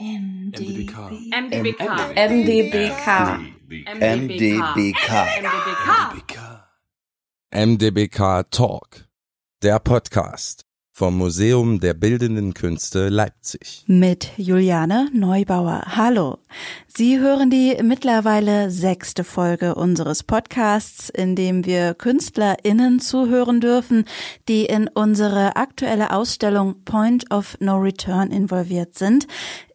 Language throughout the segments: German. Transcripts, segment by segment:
MDBK. MDBK. MDBK. MDBK. MDBK. MDBK Talk, der Podcast vom Museum der Bildenden Künste Leipzig. Mit Juliane Neubauer. Hallo. Sie hören die mittlerweile sechste Folge unseres Podcasts, in dem wir KünstlerInnen zuhören dürfen, die in unsere aktuelle Ausstellung Point of No Return involviert sind.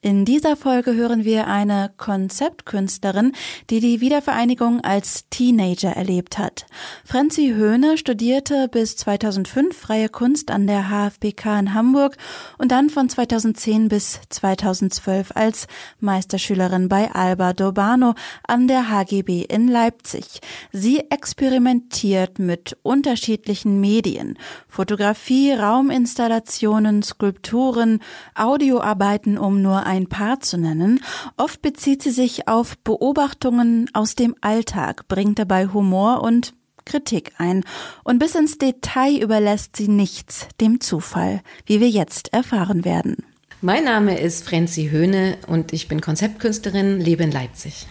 In dieser Folge hören wir eine Konzeptkünstlerin, die die Wiedervereinigung als Teenager erlebt hat. Franzi Höhne studierte bis 2005 freie Kunst an der HFBK in Hamburg und dann von 2010 bis 2012 als Meisterschülerin bei Alba Dobano an der HGB in Leipzig. Sie experimentiert mit unterschiedlichen Medien. Fotografie, Rauminstallationen, Skulpturen, Audioarbeiten, um nur ein paar zu nennen. Oft bezieht sie sich auf Beobachtungen aus dem Alltag, bringt dabei Humor und Kritik ein. Und bis ins Detail überlässt sie nichts dem Zufall, wie wir jetzt erfahren werden. Mein Name ist Franzi Höhne und ich bin Konzeptkünstlerin, lebe in Leipzig.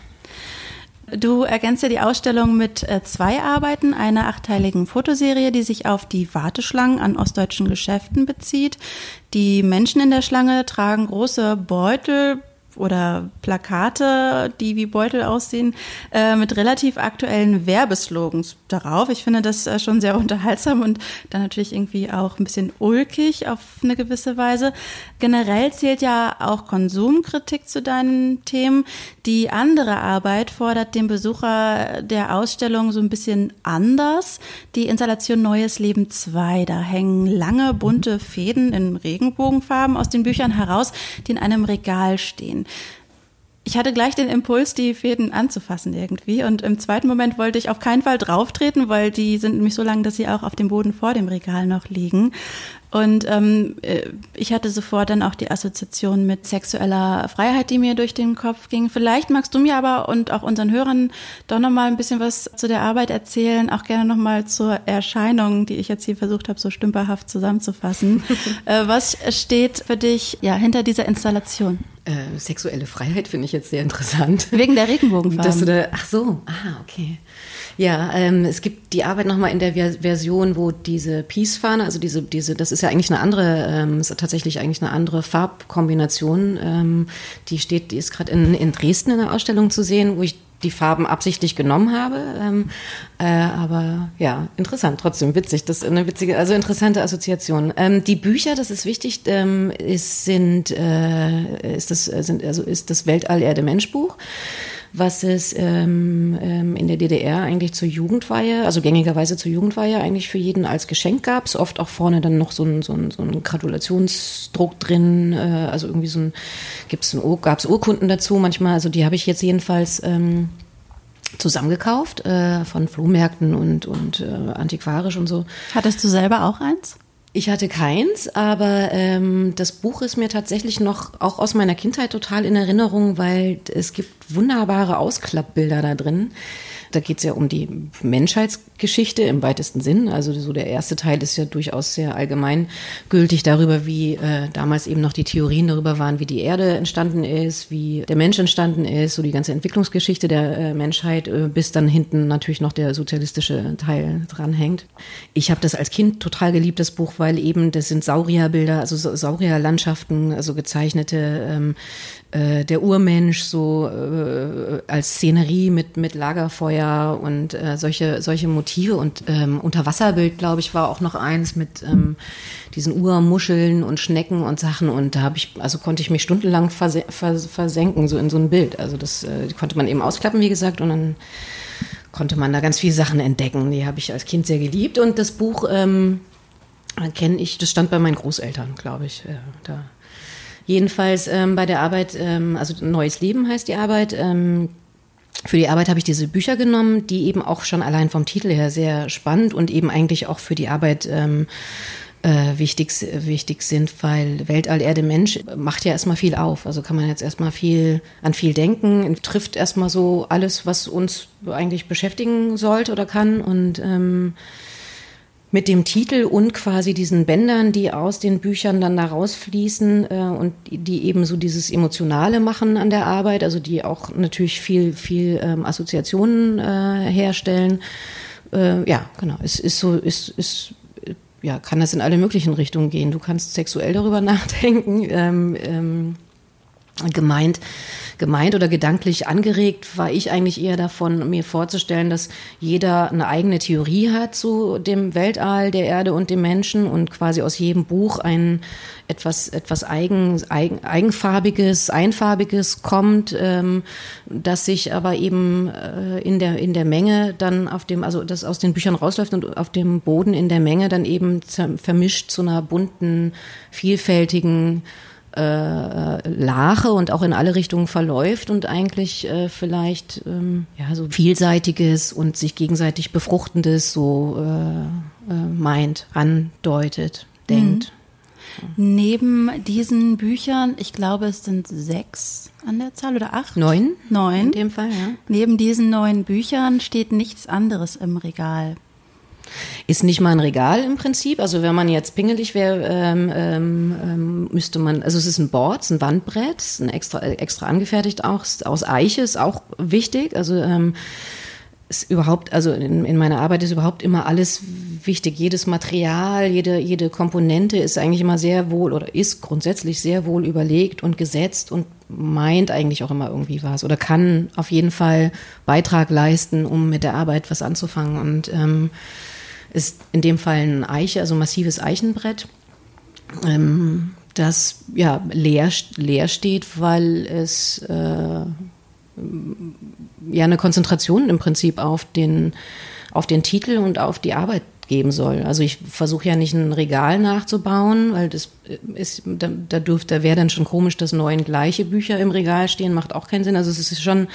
Du ergänzt ja die Ausstellung mit äh, zwei Arbeiten, einer achteiligen Fotoserie, die sich auf die Warteschlangen an ostdeutschen Geschäften bezieht. Die Menschen in der Schlange tragen große Beutel, oder Plakate, die wie Beutel aussehen, äh, mit relativ aktuellen Werbeslogans darauf. Ich finde das äh, schon sehr unterhaltsam und dann natürlich irgendwie auch ein bisschen ulkig auf eine gewisse Weise. Generell zählt ja auch Konsumkritik zu deinen Themen. Die andere Arbeit fordert den Besucher der Ausstellung so ein bisschen anders. Die Installation Neues Leben 2. Da hängen lange bunte Fäden in Regenbogenfarben aus den Büchern heraus, die in einem Regal stehen. Ich hatte gleich den Impuls, die Fäden anzufassen irgendwie. Und im zweiten Moment wollte ich auf keinen Fall drauftreten, weil die sind nämlich so lang, dass sie auch auf dem Boden vor dem Regal noch liegen. Und ähm, äh, ich hatte sofort dann auch die Assoziation mit sexueller Freiheit, die mir durch den Kopf ging. Vielleicht magst du mir aber und auch unseren Hörern doch nochmal ein bisschen was zu der Arbeit erzählen, auch gerne nochmal zur Erscheinung, die ich jetzt hier versucht habe, so stümperhaft zusammenzufassen. äh, was steht für dich ja hinter dieser Installation? Äh, sexuelle Freiheit finde ich jetzt sehr interessant. Wegen der Regenbogenfarben. Da, ach so, ah, okay. Ja, ähm, es gibt die Arbeit nochmal in der Version, wo diese Peace-Fahne, also diese, diese, das ist ja eigentlich eine andere, ähm, ist tatsächlich eigentlich eine andere Farbkombination. Ähm, die steht, die ist gerade in, in Dresden in der Ausstellung zu sehen, wo ich die Farben absichtlich genommen habe. Ähm, äh, aber ja, interessant, trotzdem witzig. Das ist eine witzige, also interessante Assoziation. Ähm, die Bücher, das ist wichtig, ähm, ist, sind, äh, ist das, sind, also ist das Weltall-Erde-Mensch-Buch was es ähm, ähm, in der DDR eigentlich zur Jugendweihe, also gängigerweise zur Jugendweihe eigentlich für jeden als Geschenk gab. Es oft auch vorne dann noch so ein, so ein, so ein Gratulationsdruck drin, äh, also irgendwie so ein, gibt's ein, gab es Urkunden dazu manchmal, also die habe ich jetzt jedenfalls ähm, zusammengekauft äh, von Flohmärkten und, und äh, antiquarisch und so. Hattest du selber auch eins? Ich hatte keins, aber ähm, das Buch ist mir tatsächlich noch auch aus meiner Kindheit total in Erinnerung, weil es gibt wunderbare Ausklappbilder da drin. Da geht es ja um die Menschheitsgeschichte im weitesten Sinn. Also so der erste Teil ist ja durchaus sehr allgemeingültig darüber, wie äh, damals eben noch die Theorien darüber waren, wie die Erde entstanden ist, wie der Mensch entstanden ist, so die ganze Entwicklungsgeschichte der äh, Menschheit, äh, bis dann hinten natürlich noch der sozialistische Teil dranhängt. Ich habe das als Kind total geliebt, das Buch, weil eben das sind Saurierbilder, also Saurierlandschaften, also gezeichnete ähm, äh, der Urmensch so äh, als Szenerie mit, mit Lagerfeuer und äh, solche, solche Motive. Und ähm, Unterwasserbild, glaube ich, war auch noch eins mit ähm, diesen Urmuscheln und Schnecken und Sachen. Und da habe ich, also konnte ich mich stundenlang verse vers versenken, so in so ein Bild. Also das äh, konnte man eben ausklappen, wie gesagt, und dann konnte man da ganz viele Sachen entdecken. Die habe ich als Kind sehr geliebt. Und das Buch ähm, kenne ich, das stand bei meinen Großeltern, glaube ich. Äh, da Jedenfalls ähm, bei der Arbeit, ähm, also Neues Leben heißt die Arbeit. Ähm, für die Arbeit habe ich diese Bücher genommen, die eben auch schon allein vom Titel her sehr spannend und eben eigentlich auch für die Arbeit ähm, äh, wichtig, wichtig sind, weil Weltall, Erde, Mensch macht ja erstmal viel auf. Also kann man jetzt erstmal viel an viel denken, trifft erstmal so alles, was uns eigentlich beschäftigen sollte oder kann und ähm, mit dem Titel und quasi diesen Bändern, die aus den Büchern dann da rausfließen äh, und die eben so dieses Emotionale machen an der Arbeit, also die auch natürlich viel, viel ähm, Assoziationen äh, herstellen. Äh, ja, genau. Es ist so, ist, ist, ja, kann das in alle möglichen Richtungen gehen. Du kannst sexuell darüber nachdenken. Ähm, ähm, gemeint, gemeint oder gedanklich angeregt war ich eigentlich eher davon, mir vorzustellen, dass jeder eine eigene Theorie hat zu dem Weltall, der Erde und dem Menschen und quasi aus jedem Buch ein etwas, etwas eigen, eigen, eigenfarbiges, einfarbiges kommt, ähm, das sich aber eben äh, in der, in der Menge dann auf dem, also das aus den Büchern rausläuft und auf dem Boden in der Menge dann eben vermischt zu einer bunten, vielfältigen, äh, Lache und auch in alle Richtungen verläuft und eigentlich äh, vielleicht ähm, ja so vielseitiges und sich gegenseitig befruchtendes so äh, äh, meint, andeutet, denkt. Mhm. Neben diesen Büchern, ich glaube, es sind sechs an der Zahl oder acht? Neun. Neun. In dem Fall, ja. Neben diesen neun Büchern steht nichts anderes im Regal. Ist nicht mal ein Regal im Prinzip. Also wenn man jetzt pingelig wäre, ähm, ähm, ähm müsste man, also es ist ein Board, es ist ein Wandbrett, es ist ein extra, extra angefertigt auch, aus Eiche, ist auch wichtig. Also ähm, ist überhaupt, also in, in meiner Arbeit ist überhaupt immer alles wichtig. Jedes Material, jede, jede Komponente ist eigentlich immer sehr wohl oder ist grundsätzlich sehr wohl überlegt und gesetzt und meint eigentlich auch immer irgendwie was oder kann auf jeden Fall Beitrag leisten, um mit der Arbeit was anzufangen. Und ähm, ist in dem Fall ein Eiche, also massives Eichenbrett, ähm, das ja leer, leer steht, weil es äh, ja eine Konzentration im Prinzip auf den, auf den Titel und auf die Arbeit geben soll. Also ich versuche ja nicht ein Regal nachzubauen, weil das ist, da, da dürfte, da wäre dann schon komisch, dass neun gleiche Bücher im Regal stehen, macht auch keinen Sinn. Also es ist schon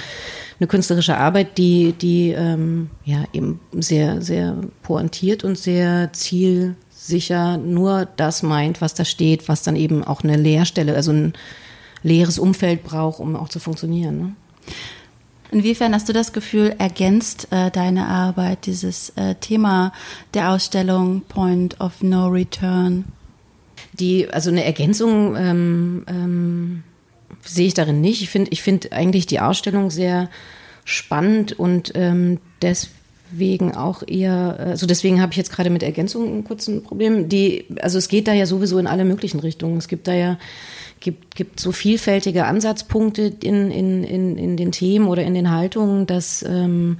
eine künstlerische Arbeit, die, die ähm, ja eben sehr, sehr pointiert und sehr zielsicher nur das meint, was da steht, was dann eben auch eine Leerstelle, also ein leeres Umfeld braucht, um auch zu funktionieren. Ne? Inwiefern hast du das Gefühl, ergänzt äh, deine Arbeit dieses äh, Thema der Ausstellung Point of No Return? Die, also eine Ergänzung ähm, ähm, sehe ich darin nicht. Ich finde ich finde eigentlich die Ausstellung sehr spannend und ähm, deswegen auch eher, also deswegen habe ich jetzt gerade mit Ergänzung ein kurzes Problem. Die, also es geht da ja sowieso in alle möglichen Richtungen. Es gibt da ja gibt, gibt so vielfältige Ansatzpunkte in, in, in, in den Themen oder in den Haltungen, dass ähm,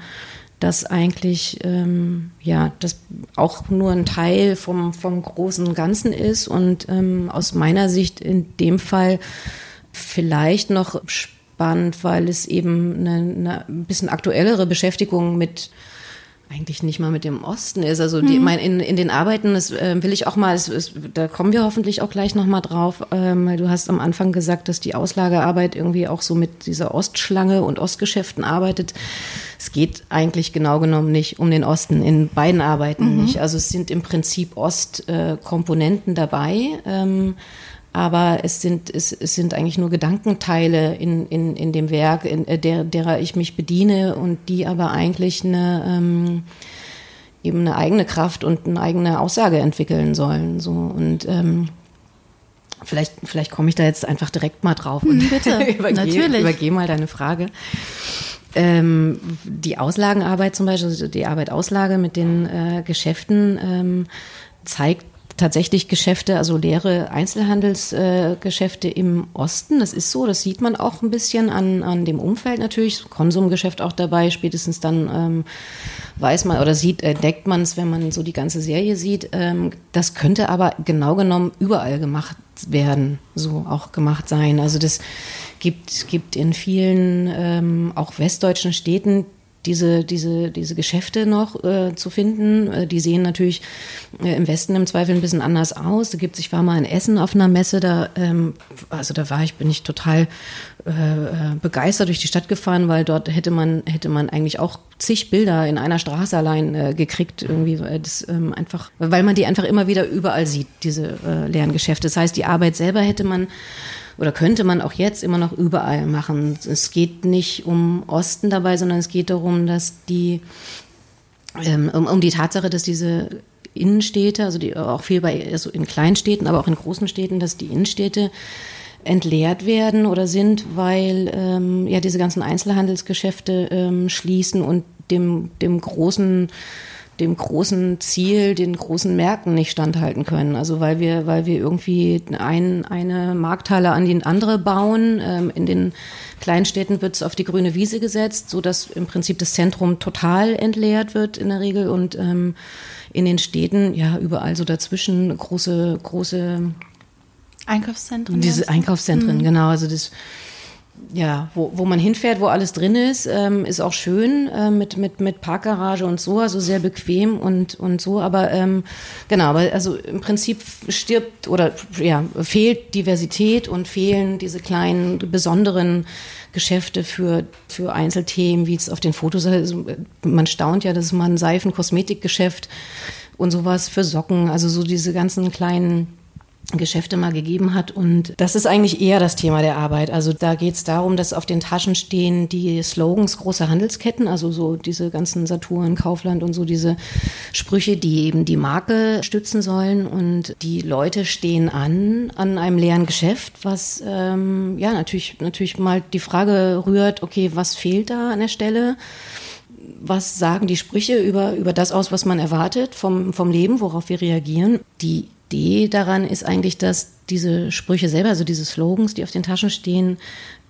das eigentlich ähm, ja das auch nur ein Teil vom, vom großen Ganzen ist und ähm, aus meiner Sicht in dem Fall vielleicht noch spannend, weil es eben eine, eine ein bisschen aktuellere Beschäftigung mit eigentlich nicht mal mit dem Osten ist. Also die, mhm. mein, in, in den Arbeiten, das äh, will ich auch mal, es, es, da kommen wir hoffentlich auch gleich nochmal drauf, ähm, weil du hast am Anfang gesagt, dass die Auslagearbeit irgendwie auch so mit dieser Ostschlange und Ostgeschäften arbeitet. Es geht eigentlich genau genommen nicht um den Osten, in beiden Arbeiten mhm. nicht. Also es sind im Prinzip Ostkomponenten äh, dabei. Ähm, aber es sind, es, es sind eigentlich nur Gedankenteile in, in, in dem Werk, in, äh, der, derer ich mich bediene und die aber eigentlich eine, ähm, eben eine eigene Kraft und eine eigene Aussage entwickeln sollen. So. Und ähm, vielleicht, vielleicht komme ich da jetzt einfach direkt mal drauf und hm, Bitte, übergehe, natürlich. übergehe mal deine Frage. Ähm, die Auslagenarbeit zum Beispiel, also die Arbeit Auslage mit den äh, Geschäften ähm, zeigt tatsächlich Geschäfte, also leere Einzelhandelsgeschäfte äh, im Osten. Das ist so, das sieht man auch ein bisschen an, an dem Umfeld natürlich. Konsumgeschäft auch dabei, spätestens dann ähm, weiß man oder sieht, entdeckt man es, wenn man so die ganze Serie sieht. Ähm, das könnte aber genau genommen überall gemacht werden, so auch gemacht sein. Also das gibt, gibt in vielen ähm, auch westdeutschen Städten diese, diese, diese Geschäfte noch äh, zu finden. Äh, die sehen natürlich äh, im Westen im Zweifel ein bisschen anders aus. Da gibt ich war mal in Essen auf einer Messe, da, ähm, also da war ich, bin ich total äh, äh, begeistert durch die Stadt gefahren, weil dort hätte man, hätte man eigentlich auch zig Bilder in einer Straße allein äh, gekriegt, irgendwie, das ähm, einfach, weil man die einfach immer wieder überall sieht, diese äh, leeren Geschäfte. Das heißt, die Arbeit selber hätte man oder könnte man auch jetzt immer noch überall machen. Es geht nicht um Osten dabei, sondern es geht darum, dass die, ähm, um, um die Tatsache, dass diese Innenstädte, also die auch viel bei also in Kleinstädten, aber auch in großen Städten, dass die Innenstädte entleert werden oder sind, weil ähm, ja diese ganzen Einzelhandelsgeschäfte ähm, schließen und dem, dem großen dem großen Ziel, den großen Märkten nicht standhalten können. Also weil wir, weil wir irgendwie ein, eine Markthalle an die andere bauen. Ähm, in den Kleinstädten wird es auf die grüne Wiese gesetzt, so dass im Prinzip das Zentrum total entleert wird in der Regel und ähm, in den Städten ja überall so dazwischen große große Einkaufszentren. Diese Einkaufszentren, mhm. genau. Also das ja, wo, wo man hinfährt, wo alles drin ist, ähm, ist auch schön äh, mit, mit, mit Parkgarage und so, also sehr bequem und, und so. Aber ähm, genau, aber also im Prinzip stirbt oder ja, fehlt Diversität und fehlen diese kleinen, besonderen Geschäfte für, für Einzelthemen, wie es auf den Fotos ist. Also, man staunt ja, dass man Seifen, Kosmetikgeschäft und sowas für Socken, also so diese ganzen kleinen Geschäfte mal gegeben hat. Und das ist eigentlich eher das Thema der Arbeit. Also da geht es darum, dass auf den Taschen stehen die Slogans großer Handelsketten, also so diese ganzen Saturn, Kaufland und so diese Sprüche, die eben die Marke stützen sollen. Und die Leute stehen an an einem leeren Geschäft, was ähm, ja natürlich, natürlich mal die Frage rührt, okay, was fehlt da an der Stelle? was sagen die Sprüche über, über das aus, was man erwartet vom, vom Leben, worauf wir reagieren. Die Idee daran ist eigentlich, dass diese Sprüche selber, also diese Slogans, die auf den Taschen stehen,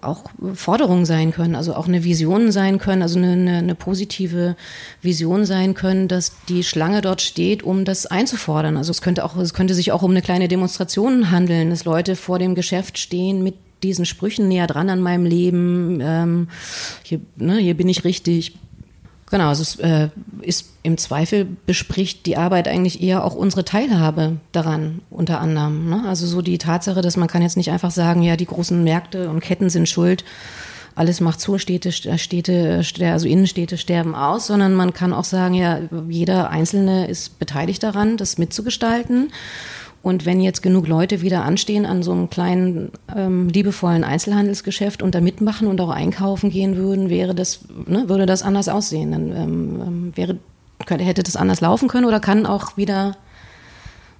auch Forderungen sein können, also auch eine Vision sein können, also eine, eine, eine, positive Vision sein können, dass die Schlange dort steht, um das einzufordern. Also es könnte auch, es könnte sich auch um eine kleine Demonstration handeln, dass Leute vor dem Geschäft stehen mit diesen Sprüchen näher dran an meinem Leben. Ähm, hier, ne, hier bin ich richtig, Genau, also es äh, ist im Zweifel bespricht die Arbeit eigentlich eher auch unsere Teilhabe daran, unter anderem. Ne? Also so die Tatsache, dass man kann jetzt nicht einfach sagen, ja, die großen Märkte und Ketten sind schuld, alles macht zu, Städte, Städte, also Innenstädte sterben aus, sondern man kann auch sagen, ja, jeder Einzelne ist beteiligt daran, das mitzugestalten. Und wenn jetzt genug Leute wieder anstehen an so einem kleinen, ähm, liebevollen Einzelhandelsgeschäft und da mitmachen und auch einkaufen gehen würden, wäre das, ne, würde das anders aussehen. Dann ähm, ähm, wäre, könnte, hätte das anders laufen können oder kann auch wieder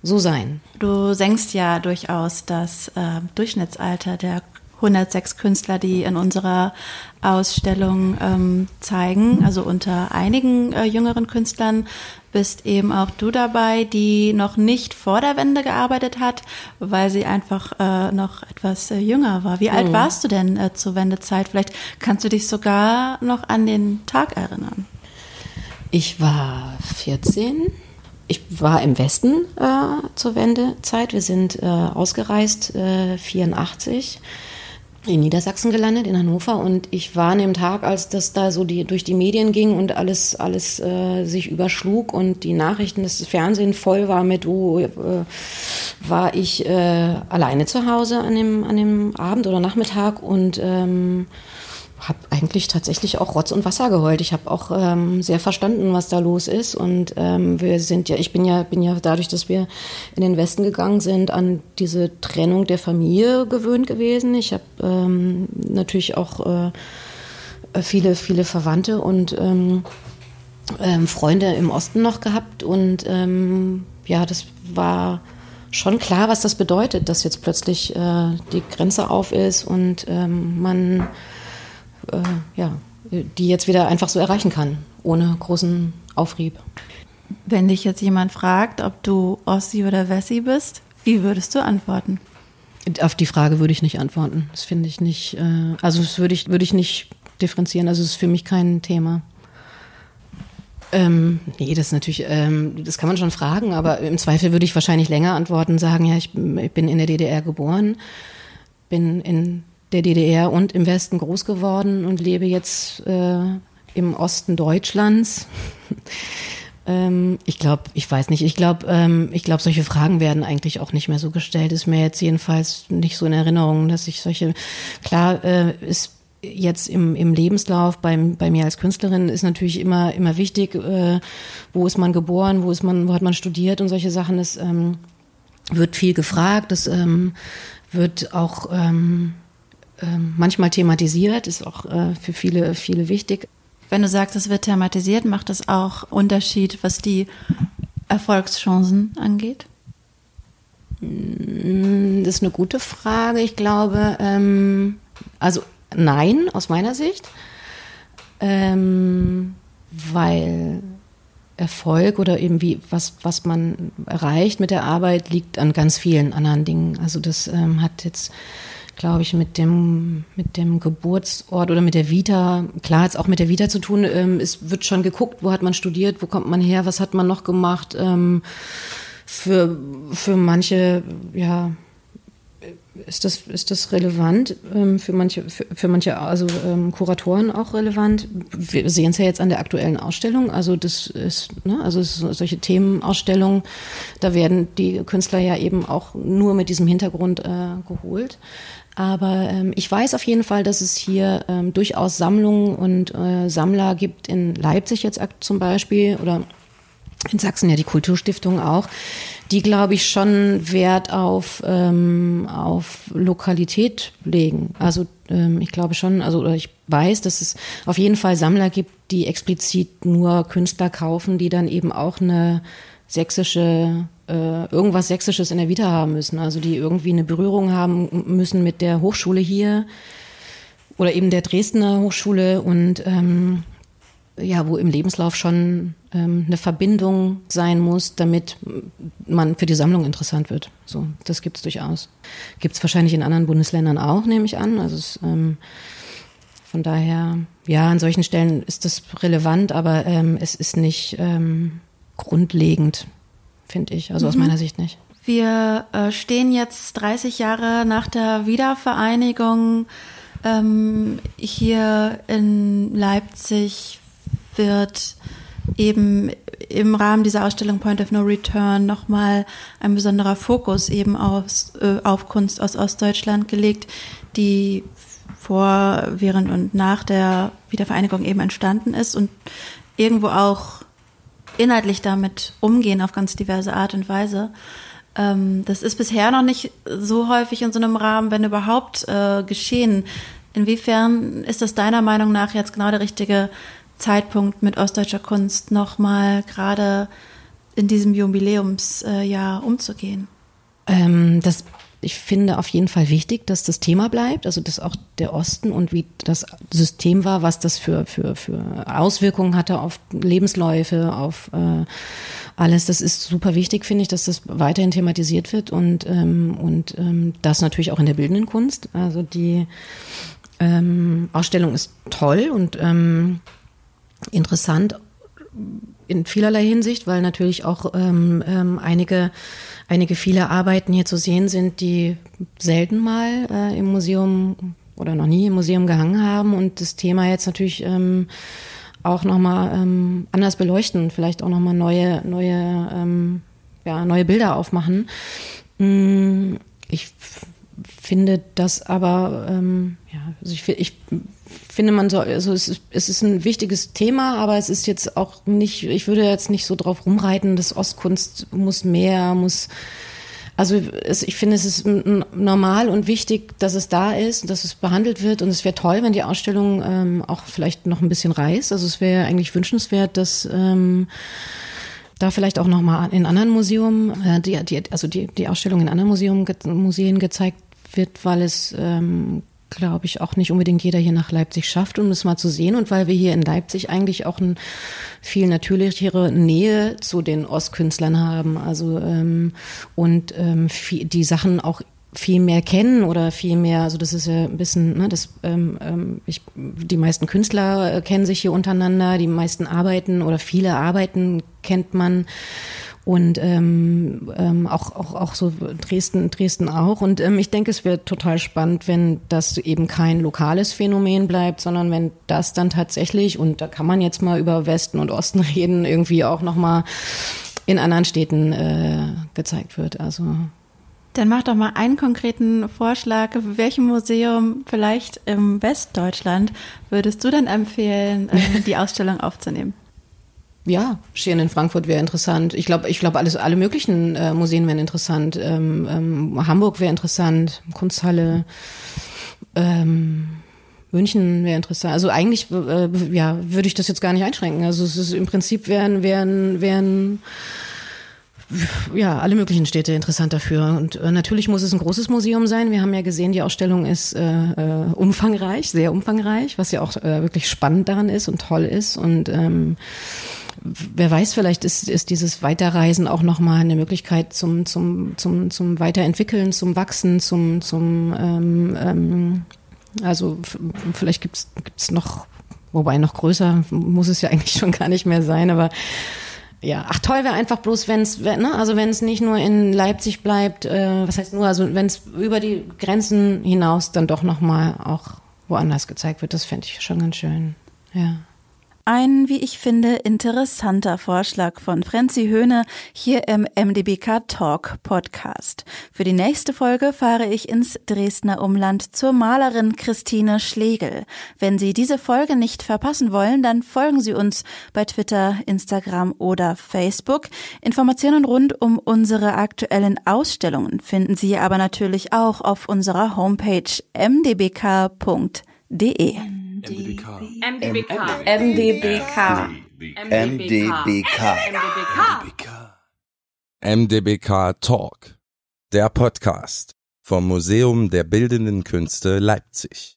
so sein. Du senkst ja durchaus das äh, Durchschnittsalter der 106 Künstler, die in unserer Ausstellung ähm, zeigen. Also unter einigen äh, jüngeren Künstlern bist eben auch du dabei, die noch nicht vor der Wende gearbeitet hat, weil sie einfach äh, noch etwas äh, jünger war. Wie mhm. alt warst du denn äh, zur Wendezeit? Vielleicht kannst du dich sogar noch an den Tag erinnern. Ich war 14. Ich war im Westen äh, zur Wendezeit. Wir sind äh, ausgereist, 84 in Niedersachsen gelandet, in Hannover. Und ich war an dem Tag, als das da so die, durch die Medien ging und alles, alles äh, sich überschlug und die Nachrichten, das Fernsehen voll war mit, oh, äh, war ich äh, alleine zu Hause an dem, an dem Abend oder Nachmittag und ähm, habe eigentlich tatsächlich auch Rotz und Wasser geheult. Ich habe auch ähm, sehr verstanden, was da los ist. Und ähm, wir sind ja, ich bin ja, bin ja dadurch, dass wir in den Westen gegangen sind, an diese Trennung der Familie gewöhnt gewesen. Ich habe ähm, natürlich auch äh, viele, viele Verwandte und ähm, ähm, Freunde im Osten noch gehabt. Und ähm, ja, das war schon klar, was das bedeutet, dass jetzt plötzlich äh, die Grenze auf ist und man äh, ja, die jetzt wieder einfach so erreichen kann, ohne großen Aufrieb. Wenn dich jetzt jemand fragt, ob du Ossi oder Wessi bist, wie würdest du antworten? Auf die Frage würde ich nicht antworten. Das finde ich nicht, äh, also das würde ich, würde ich nicht differenzieren. Also es ist für mich kein Thema. Ähm, nee, das ist natürlich, ähm, das kann man schon fragen, aber im Zweifel würde ich wahrscheinlich länger antworten, sagen, ja, ich, ich bin in der DDR geboren, bin in der DDR und im Westen groß geworden und lebe jetzt äh, im Osten Deutschlands. ähm, ich glaube, ich weiß nicht, ich glaube, ähm, ich solche Fragen werden eigentlich auch nicht mehr so gestellt. Ist mir jetzt jedenfalls nicht so in Erinnerung, dass ich solche, klar, äh, ist jetzt im, im Lebenslauf beim, bei mir als Künstlerin ist natürlich immer, immer wichtig, äh, wo ist man geboren, wo ist man, wo hat man studiert und solche Sachen. Das ähm, wird viel gefragt, das ähm, wird auch ähm, manchmal thematisiert, ist auch äh, für viele, viele wichtig. Wenn du sagst, es wird thematisiert, macht es auch Unterschied, was die Erfolgschancen angeht? Mm, das ist eine gute Frage. Ich glaube, ähm, also nein, aus meiner Sicht. Ähm, weil Erfolg oder eben wie was, was man erreicht mit der Arbeit, liegt an ganz vielen anderen Dingen. Also das ähm, hat jetzt, glaube ich, mit dem, mit dem Geburtsort oder mit der Vita, klar hat auch mit der Vita zu tun, ähm, es wird schon geguckt, wo hat man studiert, wo kommt man her, was hat man noch gemacht. Ähm, für, für manche, ja, ist das, ist das relevant ähm, für manche, für, für manche also ähm, Kuratoren auch relevant? Wir sehen es ja jetzt an der aktuellen Ausstellung. Also das ist, ne, also ist solche Themenausstellungen, da werden die Künstler ja eben auch nur mit diesem Hintergrund äh, geholt. Aber ähm, ich weiß auf jeden Fall, dass es hier ähm, durchaus Sammlungen und äh, Sammler gibt in Leipzig jetzt zum Beispiel oder in Sachsen ja die Kulturstiftung auch, die, glaube ich, schon Wert auf, ähm, auf Lokalität legen. Also ähm, ich glaube schon, also oder ich weiß, dass es auf jeden Fall Sammler gibt, die explizit nur Künstler kaufen, die dann eben auch eine sächsische, äh, irgendwas Sächsisches in der Vita haben müssen. Also die irgendwie eine Berührung haben müssen mit der Hochschule hier oder eben der Dresdner Hochschule und ähm, ja, wo im Lebenslauf schon ähm, eine Verbindung sein muss, damit man für die Sammlung interessant wird. So, das gibt es durchaus. Gibt es wahrscheinlich in anderen Bundesländern auch, nehme ich an. Also es, ähm, von daher, ja, an solchen Stellen ist das relevant, aber ähm, es ist nicht ähm, grundlegend, finde ich. Also mhm. aus meiner Sicht nicht. Wir äh, stehen jetzt 30 Jahre nach der Wiedervereinigung ähm, hier in Leipzig wird eben im Rahmen dieser Ausstellung Point of No Return nochmal ein besonderer Fokus eben aus, äh, auf Kunst aus Ostdeutschland gelegt, die vor, während und nach der Wiedervereinigung eben entstanden ist und irgendwo auch inhaltlich damit umgehen auf ganz diverse Art und Weise. Ähm, das ist bisher noch nicht so häufig in so einem Rahmen, wenn überhaupt, äh, geschehen. Inwiefern ist das deiner Meinung nach jetzt genau der richtige Zeitpunkt mit ostdeutscher Kunst nochmal gerade in diesem Jubiläumsjahr umzugehen? Ähm, das ich finde auf jeden Fall wichtig, dass das Thema bleibt, also dass auch der Osten und wie das System war, was das für, für, für Auswirkungen hatte auf Lebensläufe, auf äh, alles. Das ist super wichtig, finde ich, dass das weiterhin thematisiert wird und, ähm, und ähm, das natürlich auch in der bildenden Kunst. Also die ähm, Ausstellung ist toll und ähm, interessant in vielerlei Hinsicht, weil natürlich auch ähm, ähm, einige, einige viele Arbeiten hier zu sehen sind, die selten mal äh, im Museum oder noch nie im Museum gehangen haben und das Thema jetzt natürlich ähm, auch nochmal ähm, anders beleuchten, vielleicht auch nochmal neue, neue, ähm, ja, neue Bilder aufmachen. Mm, ich finde das aber, ähm, also ich, ich finde, man soll, also es ist, es ist ein wichtiges Thema, aber es ist jetzt auch nicht, ich würde jetzt nicht so drauf rumreiten, dass Ostkunst muss mehr, muss, also es, ich finde, es ist normal und wichtig, dass es da ist, dass es behandelt wird und es wäre toll, wenn die Ausstellung ähm, auch vielleicht noch ein bisschen reißt. Also es wäre eigentlich wünschenswert, dass ähm, da vielleicht auch noch mal in anderen Museen, äh, die, die, also die, die Ausstellung in anderen Museum, Museen gezeigt wird, weil es ähm, glaube ich, auch nicht unbedingt jeder hier nach Leipzig schafft, um das mal zu sehen. Und weil wir hier in Leipzig eigentlich auch eine viel natürlichere Nähe zu den Ostkünstlern haben. Also ähm, und ähm, viel, die Sachen auch viel mehr kennen oder viel mehr, also das ist ja ein bisschen, ne, das, ähm, ähm ich, die meisten Künstler äh, kennen sich hier untereinander, die meisten Arbeiten oder viele Arbeiten kennt man und ähm, ähm, auch, auch, auch so Dresden, Dresden auch. Und ähm, ich denke, es wird total spannend, wenn das eben kein lokales Phänomen bleibt, sondern wenn das dann tatsächlich, und da kann man jetzt mal über Westen und Osten reden, irgendwie auch nochmal in anderen Städten äh, gezeigt wird. Also dann mach doch mal einen konkreten Vorschlag. Welchem Museum vielleicht im Westdeutschland würdest du denn empfehlen, ähm, die Ausstellung aufzunehmen? Ja, Scheren in Frankfurt wäre interessant. Ich glaube, ich glaube, alles, alle möglichen äh, Museen wären interessant. Ähm, ähm, Hamburg wäre interessant, Kunsthalle, ähm, München wäre interessant. Also eigentlich, äh, ja, würde ich das jetzt gar nicht einschränken. Also es ist im Prinzip wären, wären, wären ja, alle möglichen Städte interessant dafür. Und äh, natürlich muss es ein großes Museum sein. Wir haben ja gesehen, die Ausstellung ist äh, äh, umfangreich, sehr umfangreich, was ja auch äh, wirklich spannend daran ist und toll ist. Und ähm, wer weiß, vielleicht ist, ist dieses Weiterreisen auch nochmal eine Möglichkeit zum, zum, zum, zum Weiterentwickeln, zum Wachsen, zum, zum ähm, ähm, also vielleicht gibt's gibt's noch, wobei noch größer muss es ja eigentlich schon gar nicht mehr sein, aber ja, ach toll wäre einfach bloß, wenn es, ne, also wenn es nicht nur in Leipzig bleibt, äh, was heißt nur, also wenn es über die Grenzen hinaus dann doch nochmal auch woanders gezeigt wird, das fände ich schon ganz schön. Ja. Ein, wie ich finde, interessanter Vorschlag von Frenzi Höhne hier im MDBK Talk Podcast. Für die nächste Folge fahre ich ins Dresdner Umland zur Malerin Christine Schlegel. Wenn Sie diese Folge nicht verpassen wollen, dann folgen Sie uns bei Twitter, Instagram oder Facebook. Informationen rund um unsere aktuellen Ausstellungen finden Sie aber natürlich auch auf unserer Homepage mdbk.de. MDBK. MDBK. MDBK. MDBK. MDBK. MDBK Talk, der Podcast vom Museum der Bildenden Künste Leipzig.